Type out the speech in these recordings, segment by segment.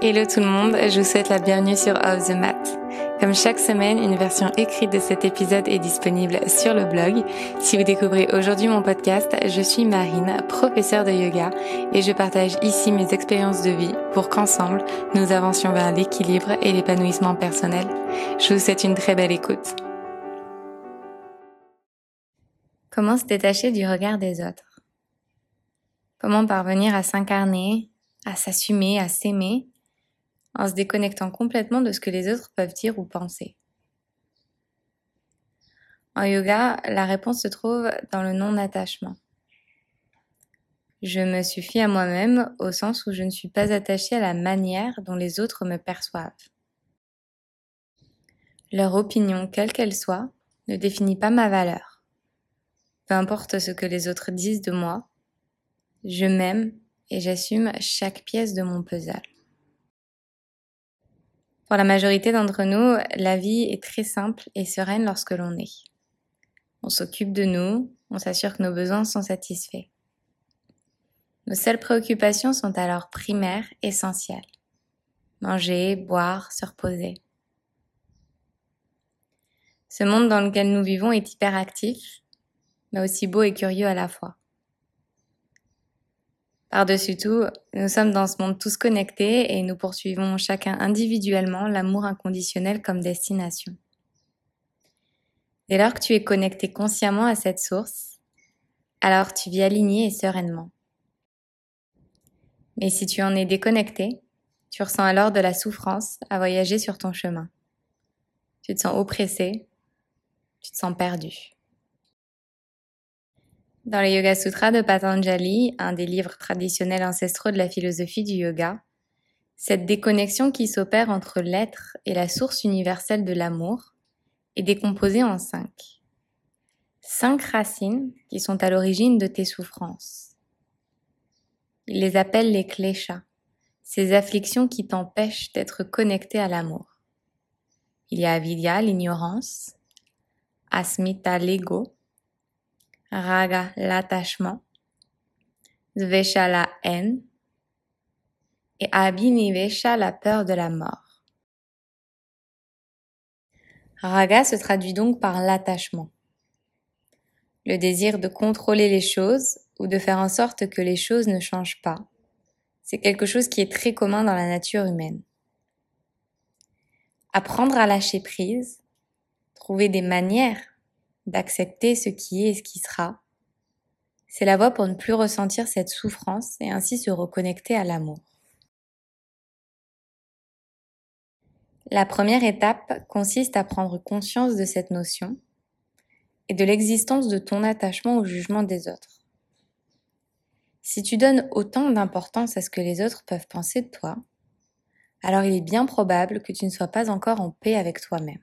Hello tout le monde, je vous souhaite la bienvenue sur Off the Mat. Comme chaque semaine, une version écrite de cet épisode est disponible sur le blog. Si vous découvrez aujourd'hui mon podcast, je suis Marine, professeure de yoga, et je partage ici mes expériences de vie pour qu'ensemble, nous avancions vers l'équilibre et l'épanouissement personnel. Je vous souhaite une très belle écoute. Comment se détacher du regard des autres? Comment parvenir à s'incarner, à s'assumer, à s'aimer? En se déconnectant complètement de ce que les autres peuvent dire ou penser. En yoga, la réponse se trouve dans le non-attachement. Je me suffis à moi-même au sens où je ne suis pas attachée à la manière dont les autres me perçoivent. Leur opinion, quelle qu'elle soit, ne définit pas ma valeur. Peu importe ce que les autres disent de moi, je m'aime et j'assume chaque pièce de mon puzzle. Pour la majorité d'entre nous, la vie est très simple et sereine lorsque l'on est. On s'occupe de nous, on s'assure que nos besoins sont satisfaits. Nos seules préoccupations sont alors primaires, essentielles. Manger, boire, se reposer. Ce monde dans lequel nous vivons est hyperactif, mais aussi beau et curieux à la fois. Par-dessus tout, nous sommes dans ce monde tous connectés et nous poursuivons chacun individuellement l'amour inconditionnel comme destination. Dès lors que tu es connecté consciemment à cette source, alors tu vis aligné et sereinement. Mais si tu en es déconnecté, tu ressens alors de la souffrance à voyager sur ton chemin. Tu te sens oppressé, tu te sens perdu. Dans les Yoga Sutras de Patanjali, un des livres traditionnels ancestraux de la philosophie du yoga, cette déconnexion qui s'opère entre l'être et la source universelle de l'amour est décomposée en cinq. Cinq racines qui sont à l'origine de tes souffrances. Il les appelle les kleshas, ces afflictions qui t'empêchent d'être connecté à l'amour. Il y a avidya, l'ignorance, asmita, l'ego, raga, l'attachement, dvesha, la haine, et abhinivesha, la peur de la mort. Raga se traduit donc par l'attachement, le désir de contrôler les choses ou de faire en sorte que les choses ne changent pas. C'est quelque chose qui est très commun dans la nature humaine. Apprendre à lâcher prise, trouver des manières d'accepter ce qui est et ce qui sera. C'est la voie pour ne plus ressentir cette souffrance et ainsi se reconnecter à l'amour. La première étape consiste à prendre conscience de cette notion et de l'existence de ton attachement au jugement des autres. Si tu donnes autant d'importance à ce que les autres peuvent penser de toi, alors il est bien probable que tu ne sois pas encore en paix avec toi-même.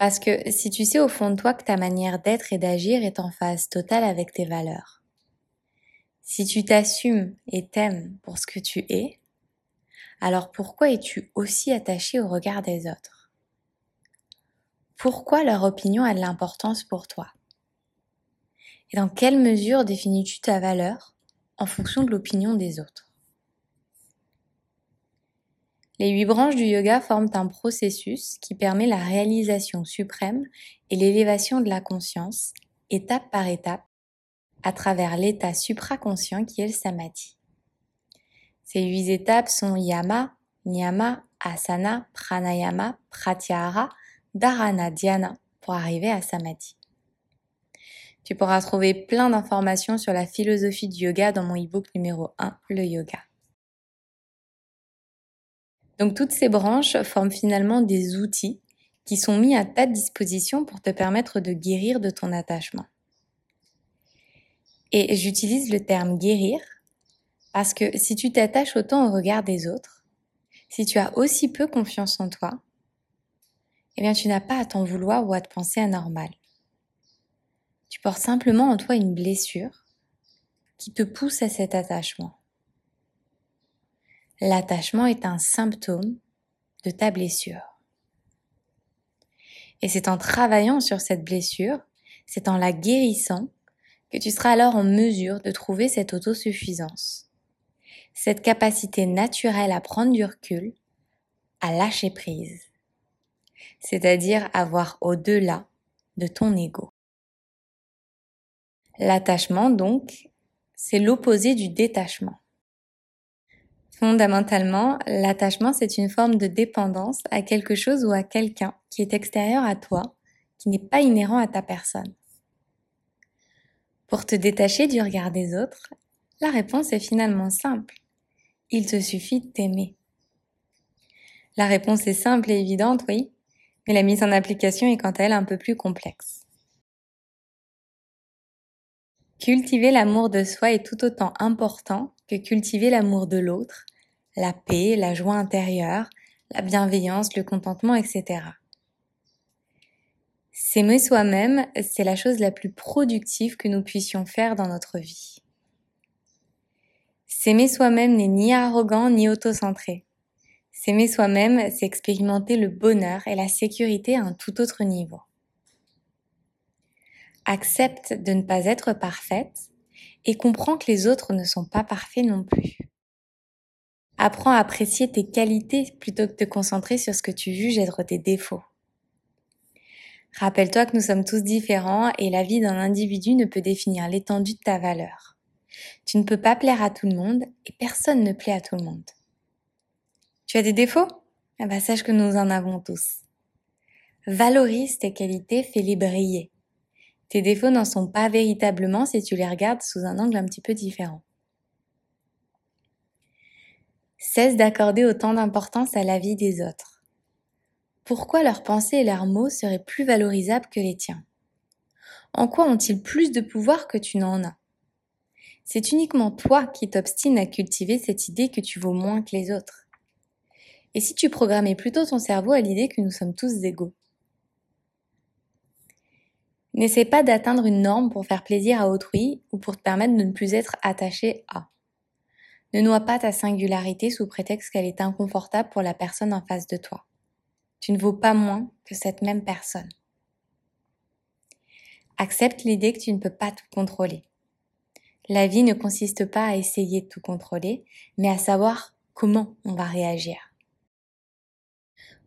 Parce que si tu sais au fond de toi que ta manière d'être et d'agir est en phase totale avec tes valeurs, si tu t'assumes et t'aimes pour ce que tu es, alors pourquoi es-tu aussi attaché au regard des autres? Pourquoi leur opinion a de l'importance pour toi? Et dans quelle mesure définis-tu ta valeur en fonction de l'opinion des autres? Les huit branches du yoga forment un processus qui permet la réalisation suprême et l'élévation de la conscience, étape par étape, à travers l'état supraconscient qui est le samadhi. Ces huit étapes sont yama, niyama, asana, pranayama, pratyahara, dharana, dhyana pour arriver à samadhi. Tu pourras trouver plein d'informations sur la philosophie du yoga dans mon e-book numéro 1, le yoga. Donc toutes ces branches forment finalement des outils qui sont mis à ta disposition pour te permettre de guérir de ton attachement. Et j'utilise le terme guérir parce que si tu t'attaches autant au regard des autres, si tu as aussi peu confiance en toi, eh bien tu n'as pas à t'en vouloir ou à te penser anormal. Tu portes simplement en toi une blessure qui te pousse à cet attachement. L'attachement est un symptôme de ta blessure. Et c'est en travaillant sur cette blessure, c'est en la guérissant, que tu seras alors en mesure de trouver cette autosuffisance. cette capacité naturelle à prendre du recul, à lâcher prise, c'est-à-dire à voir au-delà de ton ego. L'attachement, donc, c'est l'opposé du détachement. Fondamentalement, l'attachement, c'est une forme de dépendance à quelque chose ou à quelqu'un qui est extérieur à toi, qui n'est pas inhérent à ta personne. Pour te détacher du regard des autres, la réponse est finalement simple. Il te suffit de t'aimer. La réponse est simple et évidente, oui, mais la mise en application est quant à elle un peu plus complexe. Cultiver l'amour de soi est tout autant important que cultiver l'amour de l'autre, la paix, la joie intérieure, la bienveillance, le contentement, etc. S'aimer soi-même, c'est la chose la plus productive que nous puissions faire dans notre vie. S'aimer soi-même n'est ni arrogant ni autocentré. S'aimer soi-même, c'est expérimenter le bonheur et la sécurité à un tout autre niveau. Accepte de ne pas être parfaite et comprends que les autres ne sont pas parfaits non plus. Apprends à apprécier tes qualités plutôt que de te concentrer sur ce que tu juges être tes défauts. Rappelle-toi que nous sommes tous différents et la vie d'un individu ne peut définir l'étendue de ta valeur. Tu ne peux pas plaire à tout le monde et personne ne plaît à tout le monde. Tu as des défauts? Eh sache que nous en avons tous. Valorise tes qualités, fais-les briller. Tes défauts n'en sont pas véritablement si tu les regardes sous un angle un petit peu différent. Cesse d'accorder autant d'importance à la vie des autres. Pourquoi leurs pensées et leurs mots seraient plus valorisables que les tiens? En quoi ont-ils plus de pouvoir que tu n'en as? C'est uniquement toi qui t'obstines à cultiver cette idée que tu vaux moins que les autres. Et si tu programmais plutôt ton cerveau à l'idée que nous sommes tous égaux? N'essaie pas d'atteindre une norme pour faire plaisir à autrui ou pour te permettre de ne plus être attaché à. Ne noie pas ta singularité sous prétexte qu'elle est inconfortable pour la personne en face de toi. Tu ne vaux pas moins que cette même personne. Accepte l'idée que tu ne peux pas tout contrôler. La vie ne consiste pas à essayer de tout contrôler, mais à savoir comment on va réagir.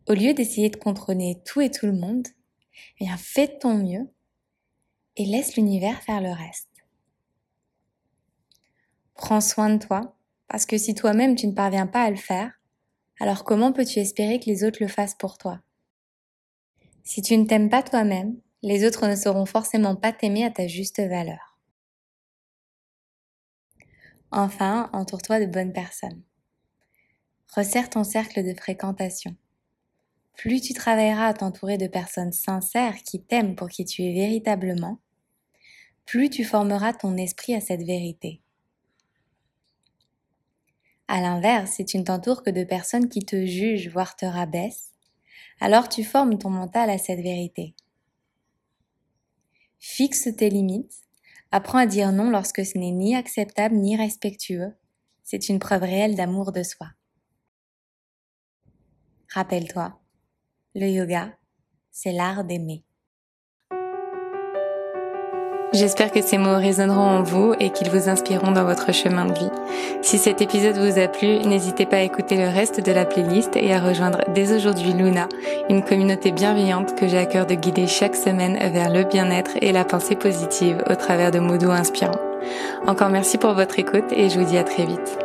Au lieu d'essayer de contrôler tout et tout le monde, bien fais ton mieux et laisse l'univers faire le reste. Prends soin de toi parce que si toi-même tu ne parviens pas à le faire, alors comment peux-tu espérer que les autres le fassent pour toi? Si tu ne t'aimes pas toi-même, les autres ne sauront forcément pas t'aimer à ta juste valeur. Enfin, entoure-toi de bonnes personnes. Resserre ton cercle de fréquentation. Plus tu travailleras à t'entourer de personnes sincères qui t'aiment pour qui tu es véritablement, plus tu formeras ton esprit à cette vérité. À l'inverse, si tu ne t'entoures que de personnes qui te jugent, voire te rabaissent, alors tu formes ton mental à cette vérité. Fixe tes limites, apprends à dire non lorsque ce n'est ni acceptable ni respectueux, c'est une preuve réelle d'amour de soi. Rappelle-toi, le yoga, c'est l'art d'aimer. J'espère que ces mots résonneront en vous et qu'ils vous inspireront dans votre chemin de vie. Si cet épisode vous a plu, n'hésitez pas à écouter le reste de la playlist et à rejoindre dès aujourd'hui Luna, une communauté bienveillante que j'ai à cœur de guider chaque semaine vers le bien-être et la pensée positive au travers de mots doux inspirants. Encore merci pour votre écoute et je vous dis à très vite.